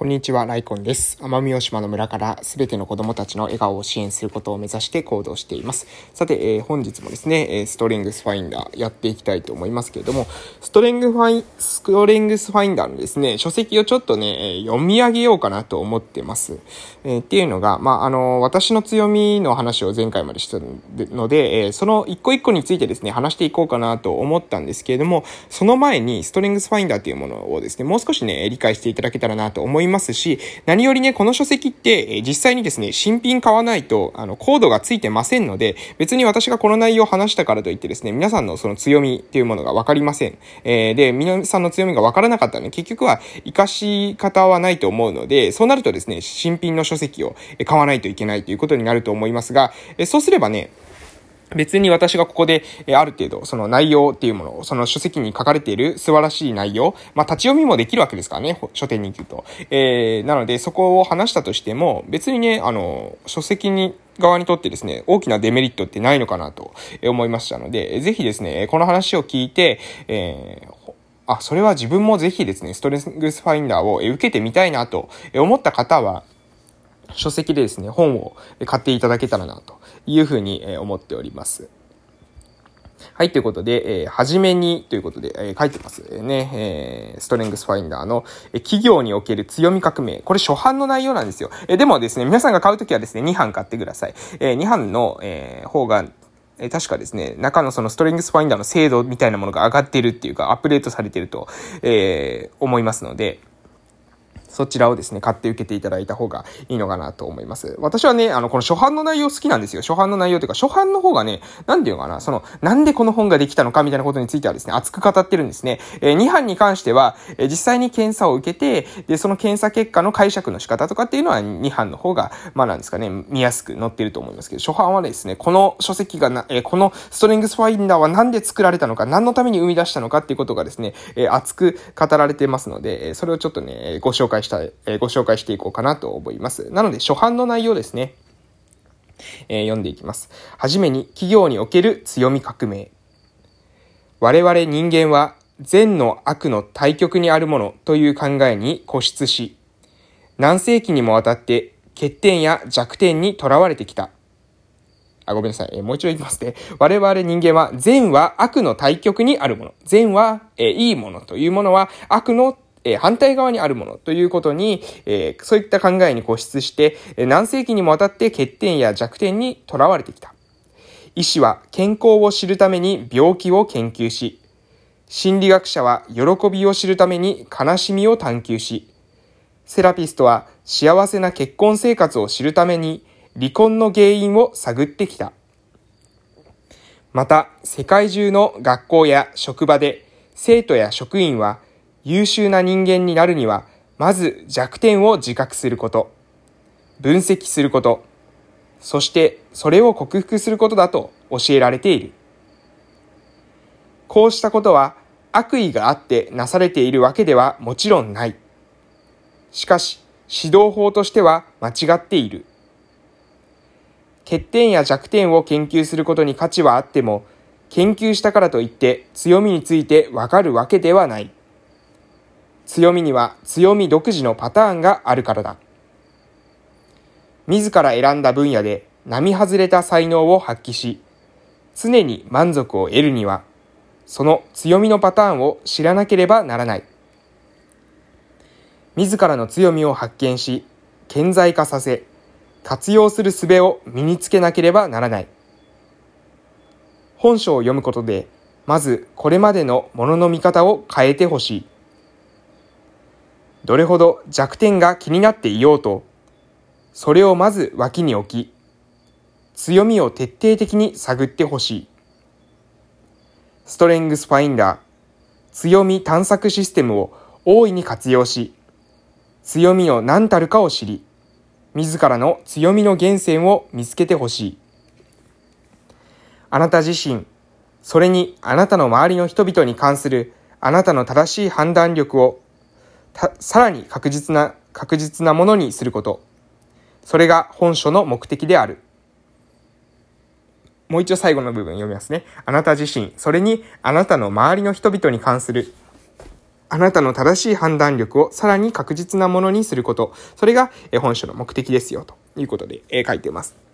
こんにちは、ライコンです。奄美大島の村からすべての子供たちの笑顔を支援することを目指して行動しています。さて、えー、本日もですね、ストレングスファインダーやっていきたいと思いますけれども、ストレングファイ、ストレングスファインダーのですね、書籍をちょっとね、読み上げようかなと思ってます。えー、っていうのが、まあ、あの、私の強みの話を前回までしたので、えー、その一個一個についてですね、話していこうかなと思ったんですけれども、その前にストレングスファインダーっていうものをですね、もう少しね、理解していただけたらなと思いますますし、何よりね、この書籍って、え実際にですね、新品買わないと、あの、コードがついてませんので、別に私がこの内容を話したからといってですね、皆さんのその強みっていうものがわかりません。えー、で、皆さんの強みがわからなかったらね、結局は活かし方はないと思うので、そうなるとですね、新品の書籍を買わないといけないということになると思いますが、えそうすればね、別に私がここで、えある程度、その内容っていうものを、その書籍に書かれている素晴らしい内容、まあ、立ち読みもできるわけですからね、書店に行くと。えー、なので、そこを話したとしても、別にね、あの、書籍に、側にとってですね、大きなデメリットってないのかなと思いましたので、ぜひですね、この話を聞いて、えー、あ、それは自分もぜひですね、ストレスグスファインダーを受けてみたいなと思った方は、書籍でですね、本を買っていただけたらなというふうに思っております。はい、ということで、えー、はじめにということで、えー、書いてますね。えー、ストレングスファインダーの、え、企業における強み革命。これ初版の内容なんですよ。え、でもですね、皆さんが買うときはですね、2版買ってください。え、2版の、え、方が、え、確かですね、中のそのストレングスファインダーの精度みたいなものが上がってるっていうか、アップデートされてると、え、思いますので、そちらをですね、買って受けていただいた方がいいのかなと思います。私はね、あの、この初版の内容好きなんですよ。初版の内容というか、初版の方がね、なんていうのかな、その、なんでこの本ができたのかみたいなことについてはですね、熱く語ってるんですね。えー、2版に関しては、えー、実際に検査を受けて、で、その検査結果の解釈の仕方とかっていうのは2版の方が、まあなんですかね、見やすく載ってると思いますけど、初版はですね、この書籍がな、えー、このストレングスファインダーはなんで作られたのか、何のために生み出したのかっていうことがですね、えー、熱く語られてますので、それをちょっとね、ご紹介した、えー、ご紹介紹介していこうかなと思います。なので、初版の内容ですね。えー、読んでいきます。はじめに、企業における強み革命。我々人間は善の悪の対極にあるものという考えに固執し、何世紀にもわたって欠点や弱点にとらわれてきた。あ、ごめんなさい。えー、もう一度言いますね。我々人間は善は悪の対極にあるもの。善は、えー、いいものというものは悪のえ反対側にあるものということに、えそういった考えに固執して、え何世紀にもわたって欠点や弱点にとらわれてきた。医師は健康を知るために病気を研究し、心理学者は喜びを知るために悲しみを探求し、セラピストは幸せな結婚生活を知るために離婚の原因を探ってきた。また、世界中の学校や職場で生徒や職員は優秀な人間になるには、まず弱点を自覚すること、分析すること、そしてそれを克服することだと教えられている。こうしたことは悪意があってなされているわけではもちろんない。しかし、指導法としては間違っている。欠点や弱点を研究することに価値はあっても、研究したからといって強みについてわかるわけではない。強みには強み独自のパターンがあるからだ。自ら選んだ分野で並外れた才能を発揮し、常に満足を得るには、その強みのパターンを知らなければならない。自らの強みを発見し、顕在化させ、活用する術を身につけなければならない。本書を読むことで、まずこれまでのものの見方を変えてほしい。どれほど弱点が気になっていようと、それをまず脇に置き、強みを徹底的に探ってほしい。ストレングスファインダー、強み探索システムを大いに活用し、強みの何たるかを知り、自らの強みの源泉を見つけてほしい。あなた自身、それにあなたの周りの人々に関するあなたの正しい判断力をさらに確実な、確実なものにすること。それが本書の目的である。もう一度最後の部分読みますね。あなた自身、それにあなたの周りの人々に関するあなたの正しい判断力をさらに確実なものにすること。それが本書の目的ですよ、ということで書いています。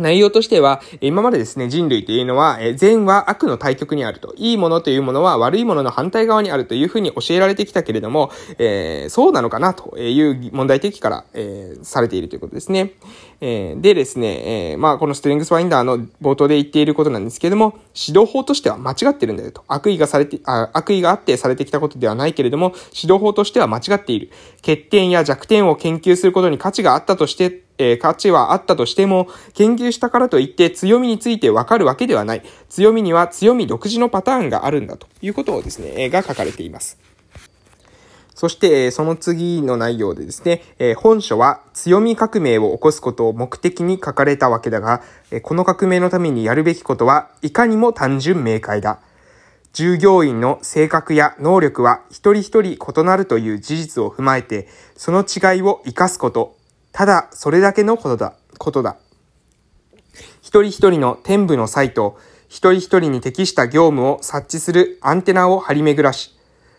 内容としては、今までですね、人類というのは、善は悪の対極にあると。いいものというものは悪いものの反対側にあるというふうに教えられてきたけれども、えー、そうなのかなという問題提起から、えー、されているということですね。えー、でですね、えー、まあ、このストレングスファインダーの冒頭で言っていることなんですけれども、指導法としては間違ってるんだよと。悪意がされて、あ悪意があってされてきたことではないけれども、指導法としては間違っている。欠点や弱点を研究することに価値があったとして、えー、価値はあったとしても、研究したからといって強みについてわかるわけではない。強みには強み独自のパターンがあるんだということをですね、えー、が書かれています。そして、その次の内容でですね、本書は強み革命を起こすことを目的に書かれたわけだが、この革命のためにやるべきことはいかにも単純明快だ。従業員の性格や能力は一人一人異なるという事実を踏まえて、その違いを活かすこと、ただそれだけのことだ、ことだ。一人一人の天部のサイト、一人一人に適した業務を察知するアンテナを張り巡らし、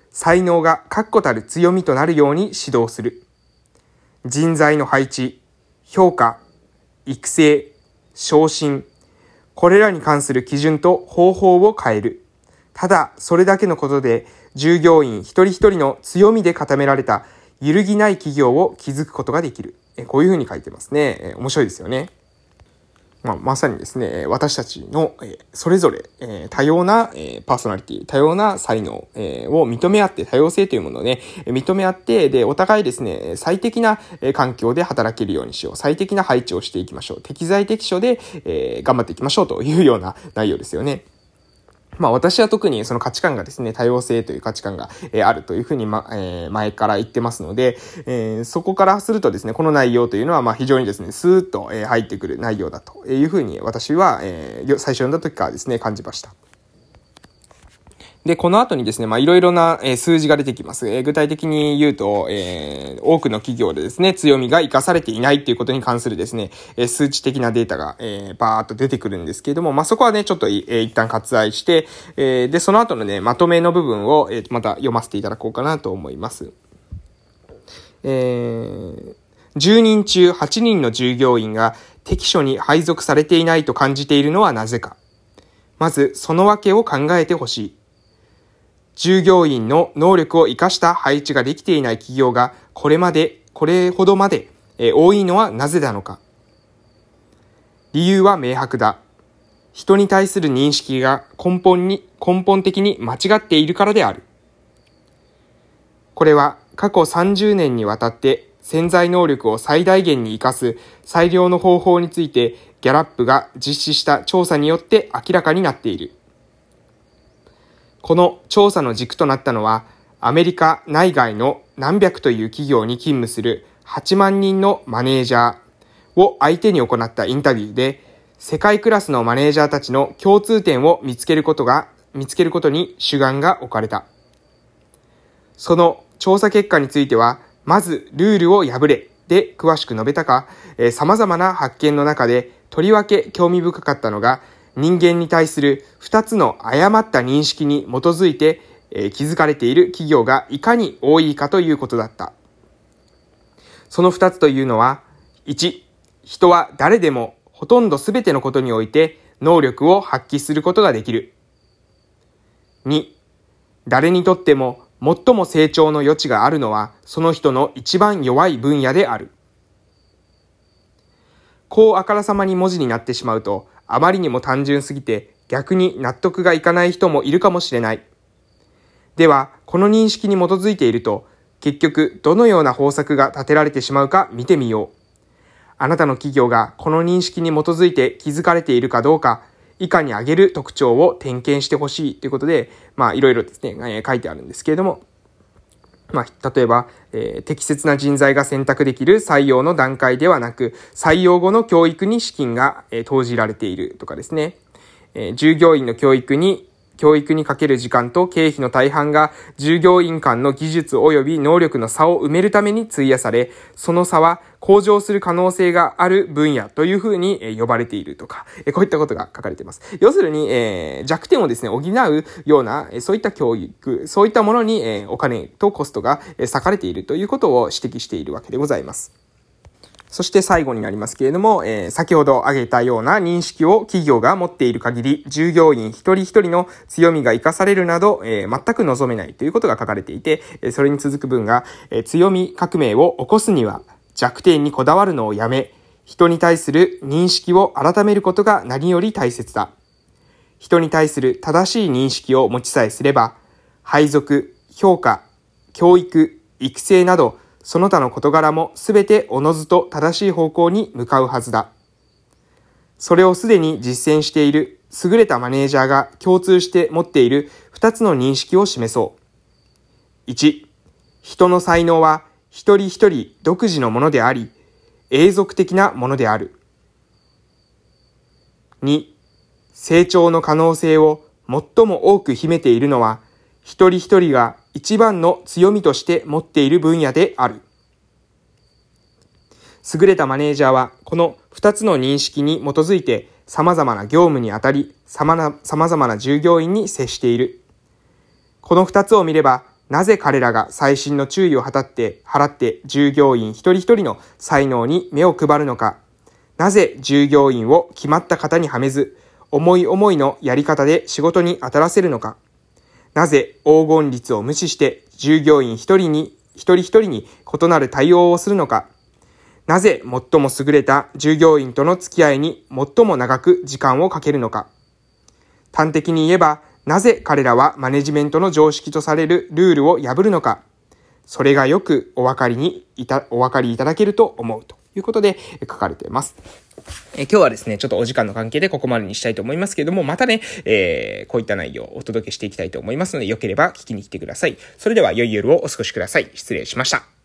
才能が確固たる強みとなるように指導する。人材の配置、評価、育成、昇進、これらに関する基準と方法を変える。ただ、それだけのことで、従業員一人一人の強みで固められた揺るぎない企業を築くことができる。えこういうふうに書いてますね。え面白いですよね。まあ、まさにですね、私たちの、えそれぞれ、え多様な、えパーソナリティ、多様な才能、えを認め合って、多様性というものをね、認め合って、で、お互いですね、最適なえ環境で働けるようにしよう。最適な配置をしていきましょう。適材適所で、え頑張っていきましょうというような内容ですよね。まあ私は特にその価値観がですね、多様性という価値観が、えあるというふうに、ま、えー、前から言ってますので、えー、そこからするとですね、この内容というのはまあ非常にですね、スーッと、え入ってくる内容だというふうに私は、えー、最初読んだ時からですね、感じました。で、この後にですね、ま、いろいろな、え数字が出てきます。え具体的に言うと、えー、多くの企業でですね、強みが活かされていないっていうことに関するですね、え数値的なデータが、えー、バーっと出てくるんですけれども、まあ、そこはね、ちょっと、えー、一旦割愛して、えー、で、その後のね、まとめの部分を、えー、また読ませていただこうかなと思います。えー、10人中8人の従業員が適所に配属されていないと感じているのはなぜか。まず、その訳を考えてほしい。従業員の能力を活かした配置ができていない企業がこれまで、これほどまで、多いのはなぜなのか。理由は明白だ。人に対する認識が根本に、根本的に間違っているからである。これは過去30年にわたって潜在能力を最大限に活かす最良の方法についてギャラップが実施した調査によって明らかになっている。この調査の軸となったのは、アメリカ内外の何百という企業に勤務する8万人のマネージャーを相手に行ったインタビューで、世界クラスのマネージャーたちの共通点を見つけることが、見つけることに主眼が置かれた。その調査結果については、まずルールを破れで詳しく述べたか、えー、様々な発見の中でとりわけ興味深かったのが、人間に対する二つの誤った認識に基づいて、えー、気づかれている企業がいかに多いかということだった。その二つというのは、1、人は誰でもほとんど全てのことにおいて能力を発揮することができる。2、誰にとっても最も成長の余地があるのはその人の一番弱い分野である。こうあからさまに文字になってしまうと、あまりにも単純すぎて逆に納得がいかない人もいるかもしれない。では、この認識に基づいていると、結局どのような方策が立てられてしまうか見てみよう。あなたの企業がこの認識に基づいて気づかれているかどうか、以下に挙げる特徴を点検してほしいということで、まあいろいろですね、書いてあるんですけれども、まあ、例えば、えー、適切な人材が選択できる採用の段階ではなく、採用後の教育に資金が、えー、投じられているとかですね、えー、従業員の教育に教育にかける時間と経費の大半が従業員間の技術及び能力の差を埋めるために費やされ、その差は向上する可能性がある分野というふうに呼ばれているとか、こういったことが書かれています。要するに、え、弱点をですね、補うような、そういった教育、そういったものに、お金とコストが割かれているということを指摘しているわけでございます。そして最後になりますけれども、えー、先ほど挙げたような認識を企業が持っている限り、従業員一人一人の強みが活かされるなど、えー、全く望めないということが書かれていて、それに続く文が、え強み革命を起こすには、弱点にこだわるのをやめ、人に対する認識を改めることが何より大切だ。人に対する正しい認識を持ちさえすれば、配属、評価、教育、育成など、その他の事柄もすべておのずと正しい方向に向かうはずだ。それをすでに実践している優れたマネージャーが共通して持っている二つの認識を示そう。1、人の才能は一人一人独自のものであり、永続的なものである。2、成長の可能性を最も多く秘めているのは、一人一人が一番の強みとして持っている分野である。優れたマネージャーは、この二つの認識に基づいて、様々な業務にあたり、様々な従業員に接している。この二つを見れば、なぜ彼らが最新の注意を払って、払って従業員一人一人の才能に目を配るのか、なぜ従業員を決まった型にはめず、思い思いのやり方で仕事に当たらせるのか、なぜ黄金率を無視して従業員一人に、一人一人に異なる対応をするのか、なぜ最も優れた従業員との付き合いに最も長く時間をかけるのか。端的に言えば、なぜ彼らはマネジメントの常識とされるルールを破るのか。それがよくお分かりにいた、お分かりいただけると思うとということで書かれています。え今日はですね、ちょっとお時間の関係でここまでにしたいと思いますけれども、またね、えー、こういった内容をお届けしていきたいと思いますので、よければ聞きに来てください。それでは良い夜をお過ごしください。失礼しました。